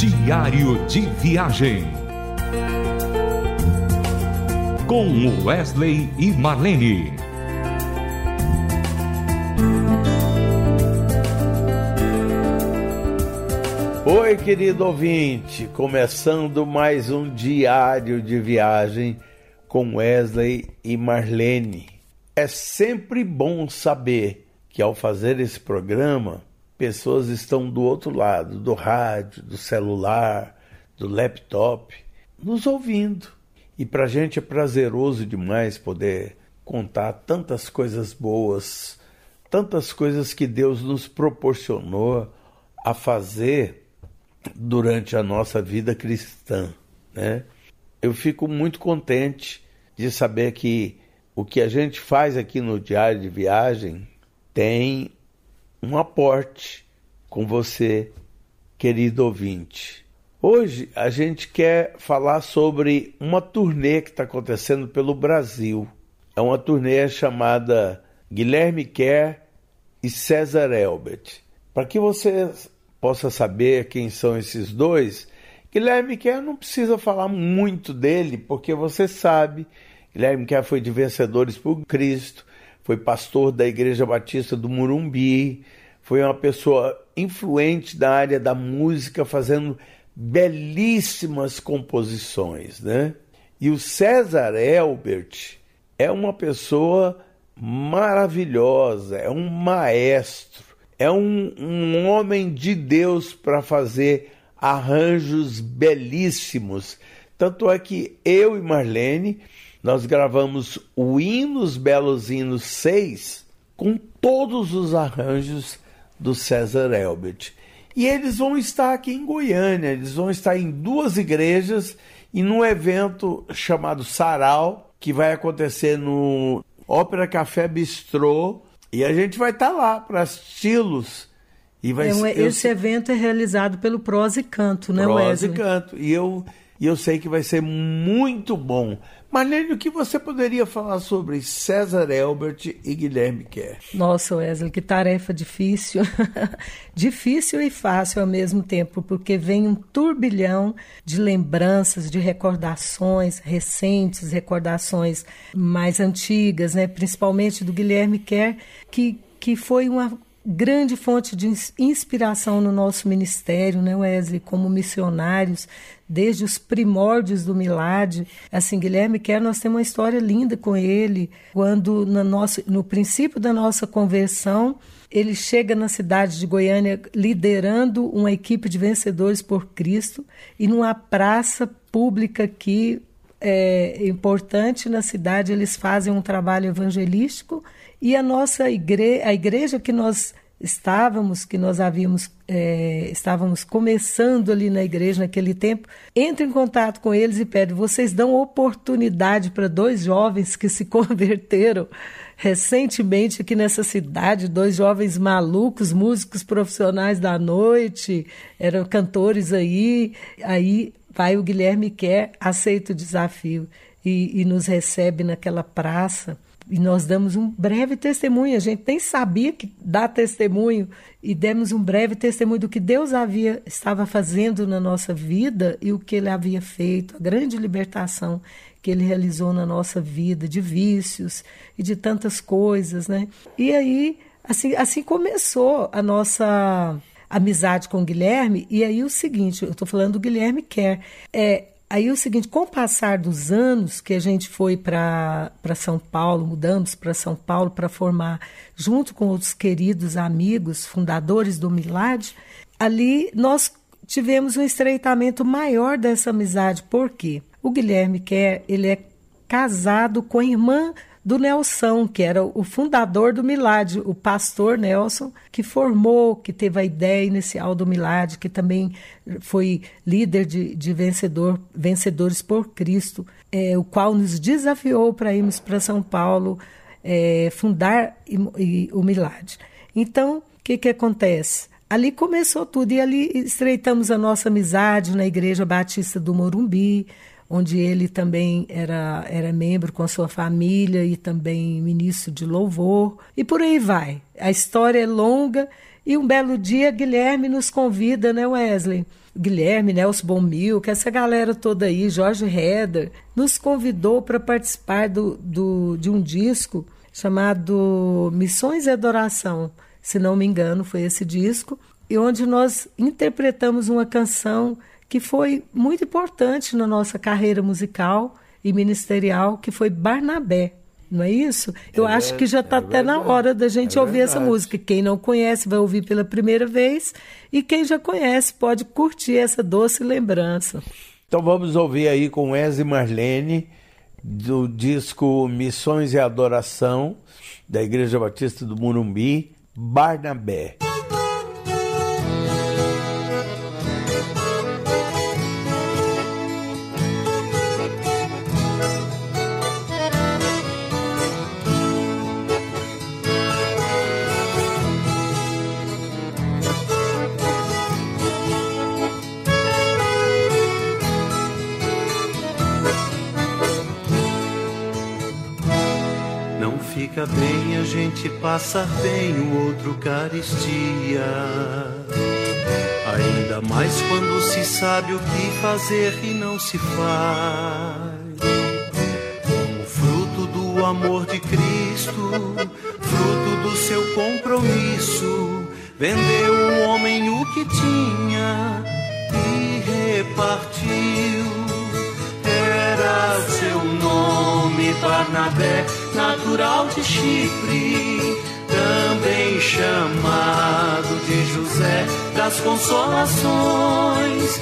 Diário de Viagem. Com Wesley e Marlene. Oi, querido ouvinte, começando mais um diário de viagem com Wesley e Marlene. É sempre bom saber que ao fazer esse programa, pessoas estão do outro lado do rádio, do celular, do laptop, nos ouvindo. E para a gente é prazeroso demais poder contar tantas coisas boas, tantas coisas que Deus nos proporcionou a fazer durante a nossa vida cristã, né? Eu fico muito contente de saber que o que a gente faz aqui no Diário de Viagem tem um aporte com você, querido ouvinte. Hoje a gente quer falar sobre uma turnê que está acontecendo pelo Brasil. É uma turnê chamada Guilherme Kerr e César Elbert. Para que você possa saber quem são esses dois, Guilherme Kerr não precisa falar muito dele, porque você sabe, Guilherme Kerr foi de Vencedores por Cristo, foi pastor da Igreja Batista do Murumbi, foi uma pessoa influente da área da música, fazendo belíssimas composições, né? E o César Elbert é uma pessoa maravilhosa, é um maestro é um, um homem de Deus para fazer arranjos belíssimos. Tanto é que eu e Marlene, nós gravamos o Hinos Belos Hinos 6 com todos os arranjos do César Elbert. E eles vão estar aqui em Goiânia, eles vão estar em duas igrejas e num evento chamado Sarau, que vai acontecer no Ópera Café Bistrô, e a gente vai estar lá para assisti-los. E vai, é um, eu, esse evento é realizado pelo Prosa e Canto, né, Prosa Wesley? e Canto. E eu, e eu sei que vai ser muito bom. Marlene, o que você poderia falar sobre César Elbert e Guilherme Kerr? Nossa, Wesley, que tarefa difícil. difícil e fácil ao mesmo tempo, porque vem um turbilhão de lembranças, de recordações recentes, recordações mais antigas, né? principalmente do Guilherme Kerr, que, que foi uma grande fonte de inspiração no nosso ministério, né, Wesley, como missionários, desde os primórdios do Milad. Assim, Guilherme Quer, nós temos uma história linda com ele, quando no, nosso, no princípio da nossa conversão, ele chega na cidade de Goiânia liderando uma equipe de vencedores por Cristo e numa praça pública aqui é, importante na cidade, eles fazem um trabalho evangelístico e a nossa igreja, a igreja que nós estávamos, que nós havíamos, é, estávamos começando ali na igreja naquele tempo, entra em contato com eles e pede: vocês dão oportunidade para dois jovens que se converteram recentemente aqui nessa cidade, dois jovens malucos, músicos profissionais da noite, eram cantores aí. Aí vai o Guilherme Quer, aceita o desafio e, e nos recebe naquela praça e nós damos um breve testemunho. A gente nem sabia que dar testemunho e demos um breve testemunho do que Deus havia estava fazendo na nossa vida e o que Ele havia feito, a grande libertação que Ele realizou na nossa vida de vícios e de tantas coisas, né? E aí assim assim começou a nossa amizade com o Guilherme. E aí o seguinte, eu estou falando do Guilherme Quer, é Aí o seguinte, com o passar dos anos que a gente foi para São Paulo, mudamos para São Paulo para formar, junto com outros queridos amigos, fundadores do Milad, ali nós tivemos um estreitamento maior dessa amizade. Por quê? O Guilherme quer, ele é casado com a irmã do Nelson, que era o fundador do Milad, o pastor Nelson, que formou, que teve a ideia inicial do Milad, que também foi líder de, de vencedor, vencedores por Cristo, é, o qual nos desafiou para irmos para São Paulo é, fundar e, e, o Milad. Então, o que, que acontece? Ali começou tudo e ali estreitamos a nossa amizade na Igreja Batista do Morumbi, onde ele também era, era membro com a sua família e também ministro de louvor, e por aí vai. A história é longa e um belo dia Guilherme nos convida, né, Wesley, Guilherme, Nelson Bomil, que essa galera toda aí, Jorge Heder, nos convidou para participar do, do, de um disco chamado Missões e Adoração, se não me engano, foi esse disco, e onde nós interpretamos uma canção que foi muito importante na nossa carreira musical e ministerial, que foi Barnabé. Não é isso? Eu é, acho que já está é até na hora da gente é ouvir verdade. essa música. Quem não conhece vai ouvir pela primeira vez e quem já conhece pode curtir essa doce lembrança. Então vamos ouvir aí com Eze Marlene do disco Missões e Adoração da Igreja Batista do Murumbi, Barnabé. Fica bem a gente passar bem o outro caristia. Ainda mais quando se sabe o que fazer e não se faz. Como fruto do amor de Cristo, fruto do seu compromisso, vendeu um homem o que tinha e repartiu. Era o seu nome, Barnabé natural de Chipre, também chamado de José das Consolações,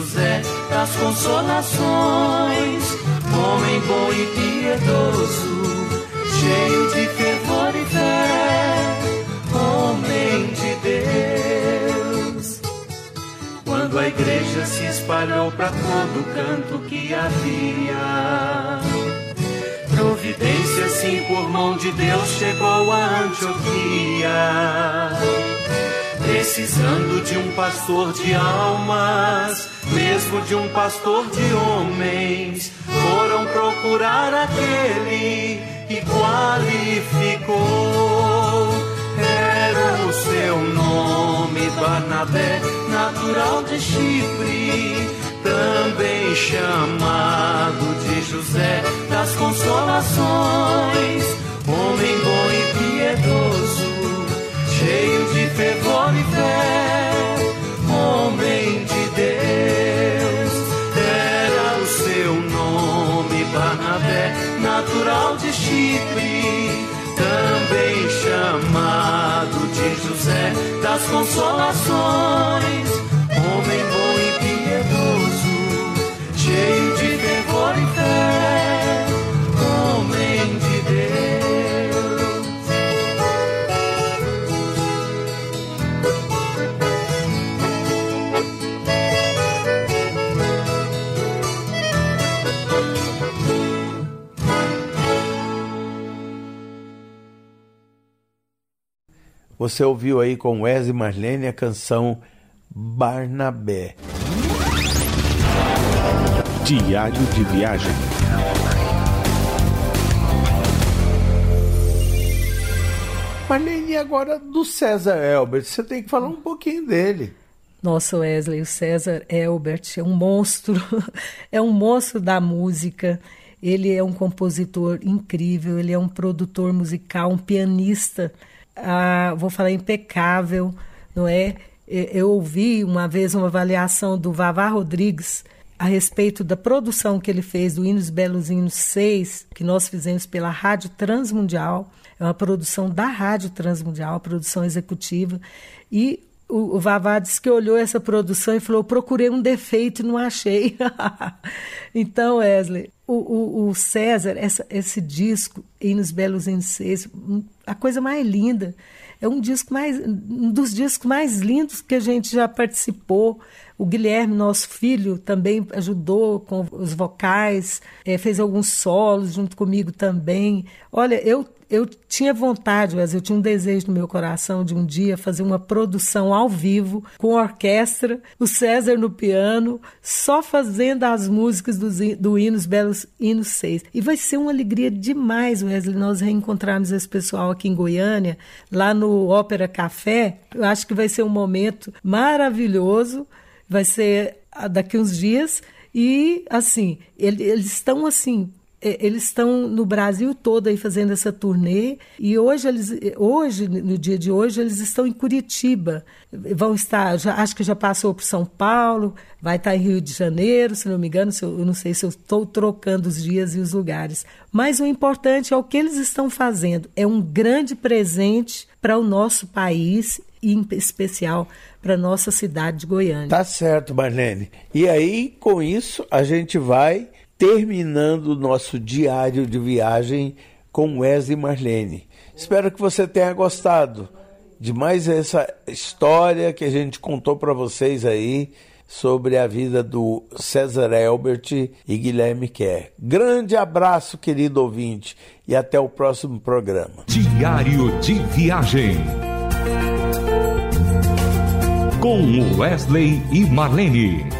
José das Consolações, homem bom e piedoso, cheio de fervor e fé, homem de Deus. Quando a igreja se espalhou para todo canto que havia, providência assim por mão de Deus chegou a Antioquia precisando de um pastor de almas, mesmo de um pastor de homens, foram procurar aquele que qualificou. Era o seu nome, Barnabé, natural de Chipre, também chamado de José das Consolações, das Consolações, Você ouviu aí com Wesley Marlene a canção Barnabé. Diário de viagem. Marlene, agora do César Elbert, você tem que falar um pouquinho dele. Nossa, Wesley, o César Elbert é um monstro, é um monstro da música. Ele é um compositor incrível, ele é um produtor musical, um pianista ah, vou falar impecável, não é? Eu ouvi uma vez uma avaliação do Vavá Rodrigues a respeito da produção que ele fez do Hinos Belos Hinos 6, que nós fizemos pela Rádio Transmundial. É uma produção da Rádio Transmundial, produção executiva. E o, o Vavá disse que olhou essa produção e falou: procurei um defeito e não achei. então, Wesley, o, o, o César, essa, esse disco, Hinos Belos Inseis, a coisa mais linda. É um disco mais, um dos discos mais lindos que a gente já participou. O Guilherme, nosso filho, também ajudou com os vocais, é, fez alguns solos junto comigo também. Olha, eu eu tinha vontade, mas eu tinha um desejo no meu coração de um dia fazer uma produção ao vivo com orquestra, o César no piano, só fazendo as músicas do, do Hinos Belos Hinos 6. E vai ser uma alegria demais, Wesley, nós reencontrarmos esse pessoal aqui em Goiânia, lá no Ópera Café. Eu acho que vai ser um momento maravilhoso. Vai ser ah, daqui uns dias e assim, eles estão assim eles estão no Brasil todo aí fazendo essa turnê e hoje eles hoje no dia de hoje eles estão em Curitiba. Vão estar já, acho que já passou por São Paulo vai estar em Rio de Janeiro se não me engano eu, eu não sei se eu estou trocando os dias e os lugares. Mas o importante é o que eles estão fazendo. É um grande presente para o nosso país e em especial para nossa cidade de Goiânia. Tá certo Marlene. E aí com isso a gente vai terminando o nosso diário de viagem com Wesley Marlene. Espero que você tenha gostado de mais essa história que a gente contou para vocês aí sobre a vida do César Elbert e Guilherme Kerr. Grande abraço, querido ouvinte, e até o próximo programa. Diário de Viagem. Com Wesley e Marlene